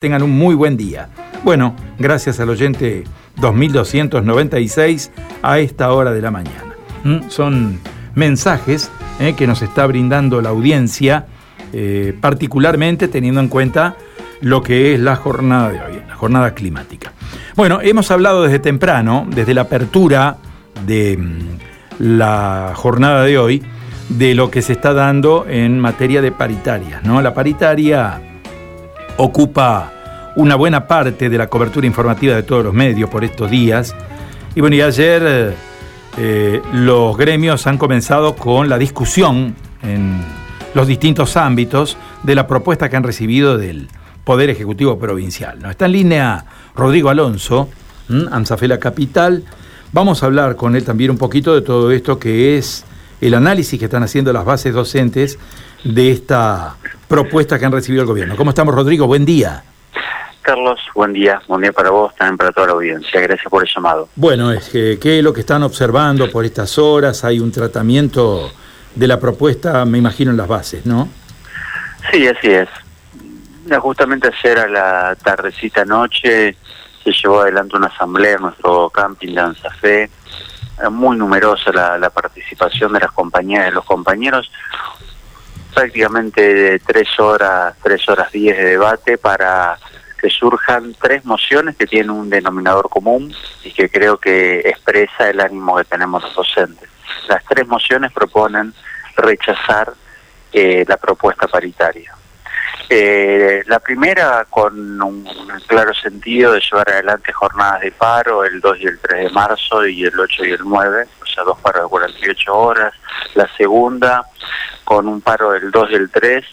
Tengan un muy buen día. Bueno, gracias al oyente 2296 a esta hora de la mañana. ¿Mm? Son mensajes eh, que nos está brindando la audiencia, eh, particularmente teniendo en cuenta lo que es la jornada de hoy, la jornada climática. Bueno, hemos hablado desde temprano, desde la apertura de mm, la jornada de hoy, de lo que se está dando en materia de paritarias. ¿no? La paritaria ocupa una buena parte de la cobertura informativa de todos los medios por estos días. Y bueno, y ayer eh, los gremios han comenzado con la discusión en los distintos ámbitos de la propuesta que han recibido del Poder Ejecutivo Provincial. ¿no? Está en línea Rodrigo Alonso, Ansafela Capital. Vamos a hablar con él también un poquito de todo esto que es el análisis que están haciendo las bases docentes de esta propuesta que han recibido el gobierno. ¿Cómo estamos, Rodrigo? Buen día. Carlos, buen día, buen día para vos, también para toda la audiencia. Gracias por el llamado. Bueno, es que, ¿qué es lo que están observando por estas horas? Hay un tratamiento de la propuesta, me imagino, en las bases, ¿no? Sí, así es. Justamente ayer a la tardecita noche se llevó adelante una asamblea en nuestro camping de Anzafé. Muy numerosa la, la participación de las compañías de los compañeros prácticamente tres horas, tres horas diez de debate para que surjan tres mociones que tienen un denominador común y que creo que expresa el ánimo que tenemos los docentes. Las tres mociones proponen rechazar eh, la propuesta paritaria. Eh, la primera con un claro sentido de llevar adelante jornadas de paro el 2 y el 3 de marzo y el 8 y el 9, o sea, dos paros de 48 horas. La segunda con un paro del 2 y el 3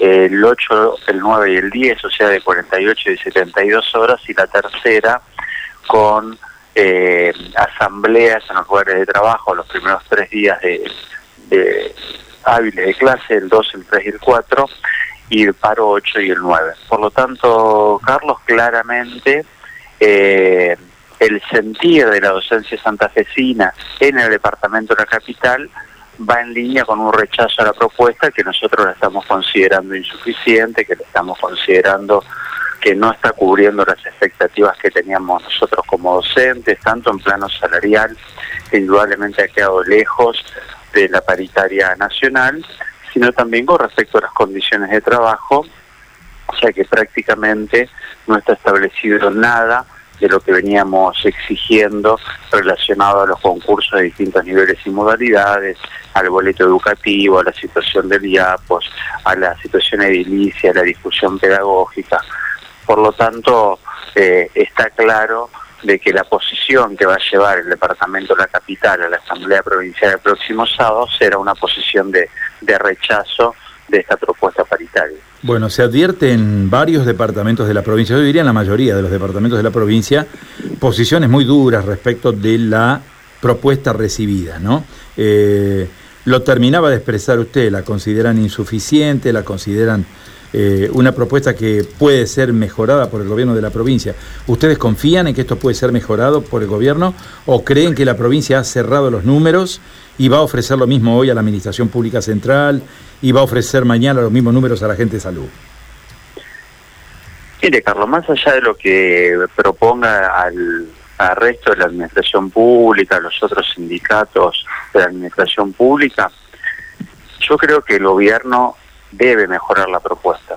el 8, el 9 y el 10, o sea, de 48 y 72 horas, y la tercera con eh, asambleas en los lugares de trabajo los primeros tres días de, de hábiles de clase, el 2, el 3 y el 4, y el paro 8 y el 9. Por lo tanto, Carlos, claramente eh, el sentir de la docencia santafesina en el departamento de la capital va en línea con un rechazo a la propuesta que nosotros la estamos considerando insuficiente, que la estamos considerando que no está cubriendo las expectativas que teníamos nosotros como docentes, tanto en plano salarial, indudablemente ha quedado lejos de la paritaria nacional, sino también con respecto a las condiciones de trabajo, sea que prácticamente no está establecido nada de lo que veníamos exigiendo relacionado a los concursos de distintos niveles y modalidades, al boleto educativo, a la situación del IAPOS, a la situación edilicia, a la discusión pedagógica. Por lo tanto, eh, está claro de que la posición que va a llevar el Departamento de la Capital a la Asamblea Provincial el próximo sábado será una posición de, de rechazo de esta propuesta paritaria. Bueno, se advierte en varios departamentos de la provincia, yo diría en la mayoría de los departamentos de la provincia, posiciones muy duras respecto de la propuesta recibida, ¿no? Eh, lo terminaba de expresar usted, la consideran insuficiente, la consideran eh, una propuesta que puede ser mejorada por el gobierno de la provincia. ¿Ustedes confían en que esto puede ser mejorado por el gobierno o creen que la provincia ha cerrado los números y va a ofrecer lo mismo hoy a la Administración Pública Central y va a ofrecer mañana los mismos números a la gente de salud? Mire, Carlos, más allá de lo que proponga al, resto de la administración pública, los otros sindicatos de la administración pública, yo creo que el gobierno debe mejorar la propuesta.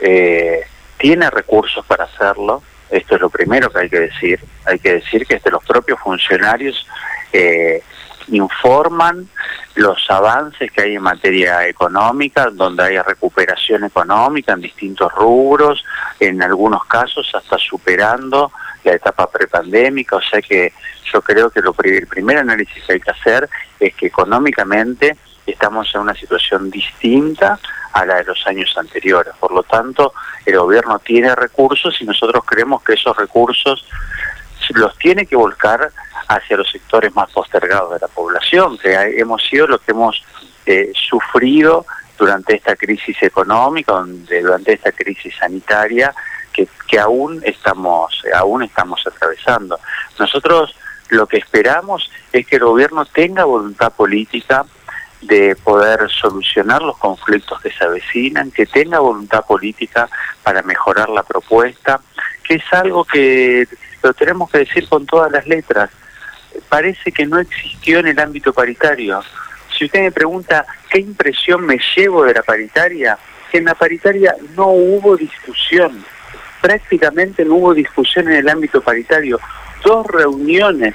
Eh, tiene recursos para hacerlo, esto es lo primero que hay que decir. Hay que decir que este, los propios funcionarios eh, informan los avances que hay en materia económica, donde hay recuperación económica en distintos rubros, en algunos casos hasta superando la etapa prepandémica, o sea que yo creo que lo, el primer análisis que hay que hacer es que económicamente estamos en una situación distinta a la de los años anteriores. Por lo tanto, el gobierno tiene recursos y nosotros creemos que esos recursos los tiene que volcar hacia los sectores más postergados de la población, que hemos sido los que hemos eh, sufrido durante esta crisis económica, durante esta crisis sanitaria, que, que aún estamos, aún estamos atravesando. Nosotros lo que esperamos es que el gobierno tenga voluntad política de poder solucionar los conflictos que se avecinan, que tenga voluntad política para mejorar la propuesta, que es algo que lo tenemos que decir con todas las letras. Parece que no existió en el ámbito paritario. Si usted me pregunta qué impresión me llevo de la paritaria, que en la paritaria no hubo discusión, prácticamente no hubo discusión en el ámbito paritario. Dos reuniones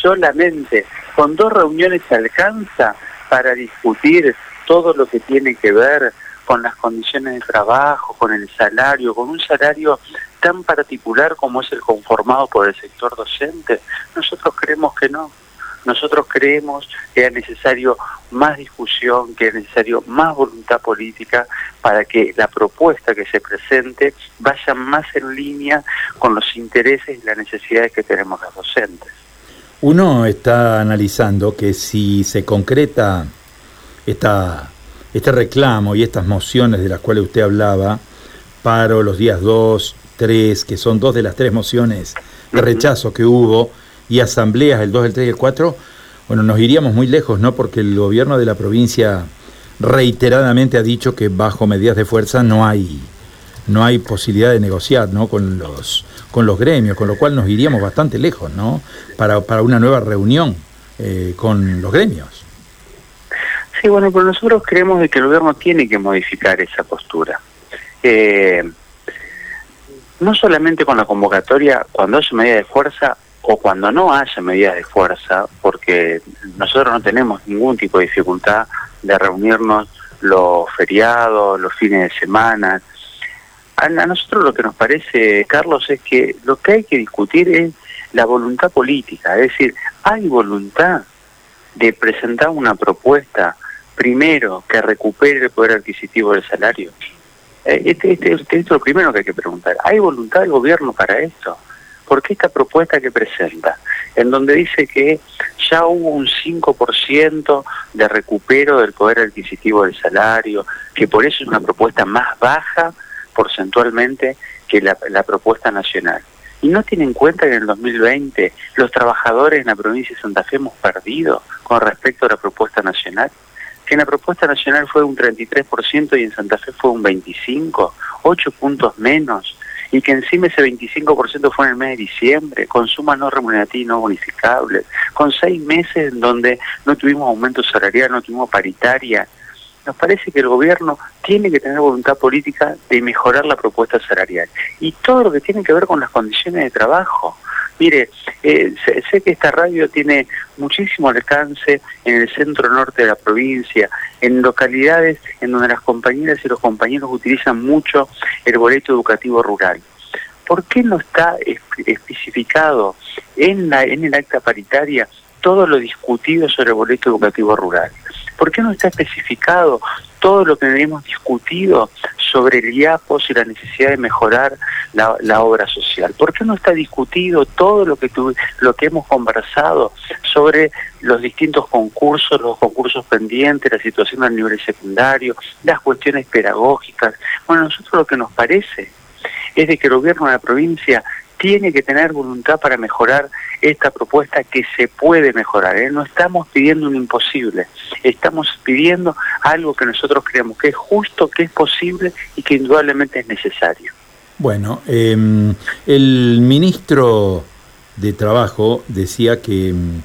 solamente, con dos reuniones se alcanza para discutir todo lo que tiene que ver con las condiciones de trabajo, con el salario, con un salario tan particular como es el conformado por el sector docente. Nosotros creemos que no. Nosotros creemos que es necesario más discusión, que es necesario más voluntad política para que la propuesta que se presente vaya más en línea con los intereses y las necesidades que tenemos los docentes. Uno está analizando que si se concreta esta, este reclamo y estas mociones de las cuales usted hablaba, paro los días 2, 3, que son dos de las tres mociones de rechazo que hubo, y asambleas el 2, el 3 y el 4, bueno, nos iríamos muy lejos, ¿no? Porque el gobierno de la provincia reiteradamente ha dicho que bajo medidas de fuerza no hay no hay posibilidad de negociar, ¿no? con los con los gremios, con lo cual nos iríamos bastante lejos, ¿no? Para, para una nueva reunión eh, con los gremios. Sí, bueno, pero nosotros creemos de que el gobierno tiene que modificar esa postura. Eh, no solamente con la convocatoria, cuando haya medida de fuerza o cuando no haya medidas de fuerza, porque nosotros no tenemos ningún tipo de dificultad de reunirnos los feriados, los fines de semana. A, nosotros lo que nos parece, Carlos, es que lo que hay que discutir es la voluntad política, es decir, hay voluntad de presentar una propuesta, primero, que recupere el poder adquisitivo del salario. Eh, este, este, este, es lo primero que hay que preguntar. ¿Hay voluntad del gobierno para esto? Porque esta propuesta que presenta, en donde dice que ya hubo un 5% de recupero del poder adquisitivo del salario, que por eso es una propuesta más baja porcentualmente que la, propuesta nacional. Y no tiene en cuenta que en el 2020 los trabajadores en la provincia de Santa Fe hemos perdido con respecto a la propuesta nacional que en la propuesta nacional fue un 33% y en Santa Fe fue un 25%, 8 puntos menos, y que encima ese 25% fue en el mes de diciembre, con sumas no remunerativas y no bonificables, con seis meses en donde no tuvimos aumento salarial, no tuvimos paritaria. Nos parece que el gobierno tiene que tener voluntad política de mejorar la propuesta salarial y todo lo que tiene que ver con las condiciones de trabajo. Mire, eh, sé, que esta radio tiene muchísimo alcance en el centro norte de la provincia, en localidades en donde las compañeras y los compañeros utilizan mucho el boleto educativo rural. ¿Por qué no está especificado en, la, en el acta paritaria todo lo discutido sobre el boleto educativo rural? ¿Por qué no está especificado todo lo que hemos discutido sobre el IAPOS y la necesidad de mejorar la, obra social? ¿Por qué no está discutido todo lo que, lo que hemos conversado sobre los distintos concursos, los concursos pendientes, la situación a nivel secundario, las cuestiones pedagógicas? Bueno, nosotros lo que nos parece es de que el gobierno de la provincia tiene que tener voluntad para mejorar esta propuesta que se puede mejorar. ¿eh? No estamos pidiendo un imposible, estamos pidiendo algo que nosotros creemos que es justo, que es posible y que indudablemente es necesario. Bueno, em, el ministro de Trabajo decía que em,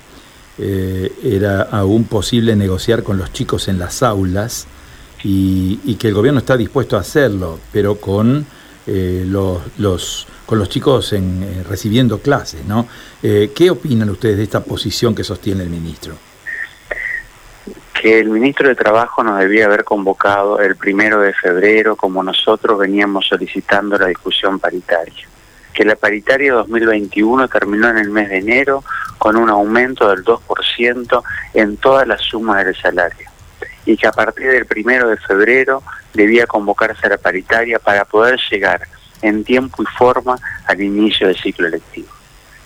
eh, era aún posible negociar con los chicos en las aulas y, y que el gobierno está dispuesto a hacerlo, pero con eh, los, los, con los chicos en, eh, recibiendo clases, ¿no? Eh, ¿Qué opinan ustedes de esta posición que sostiene el ministro? Que el ministro de Trabajo nos debía haber convocado el primero de febrero, como nosotros veníamos solicitando la discusión paritaria. Que la paritaria 2021 terminó en el mes de enero con un aumento del 2% en toda la suma del salario. Y que a partir del primero de febrero debía convocarse a la paritaria para poder llegar en tiempo y forma al inicio del ciclo electivo.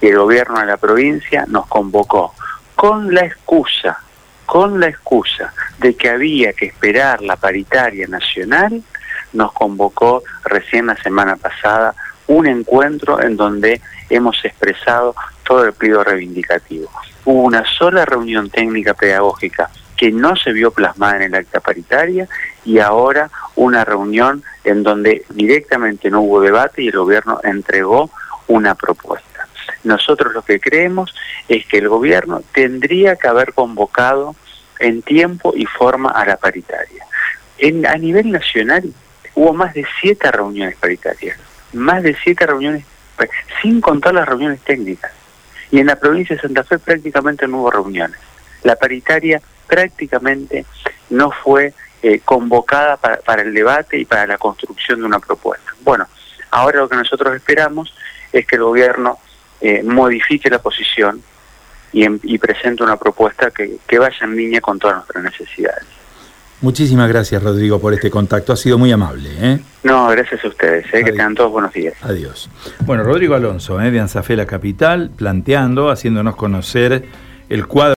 Y el gobierno de la provincia nos convocó con la excusa, con la excusa de que había que esperar la paritaria nacional, nos convocó recién la semana pasada un encuentro en donde hemos expresado todo el pliego reivindicativo. Hubo una sola reunión técnica pedagógica que no se vio plasmada en el acta paritaria y ahora una reunión en donde directamente no hubo debate y el gobierno entregó una propuesta. Nosotros lo que creemos es que el gobierno tendría que haber convocado en tiempo y forma a la paritaria. En, a nivel nacional hubo más de siete reuniones paritarias, más de siete reuniones, sin contar las reuniones técnicas. Y en la provincia de Santa Fe prácticamente no hubo reuniones. La paritaria prácticamente no fue eh, convocada para, el debate y para la construcción de una propuesta. Bueno, ahora lo que nosotros esperamos es que el gobierno eh, modifique la posición y, y presente una propuesta que, que vaya en línea con todas nuestras necesidades. Muchísimas gracias, Rodrigo, por este contacto. Ha sido muy amable. ¿eh? No, gracias a ustedes. ¿eh? Que tengan todos buenos días. Adiós. Bueno, Rodrigo Alonso, ¿eh? de Anzafé La Capital, planteando, haciéndonos conocer el cuadro.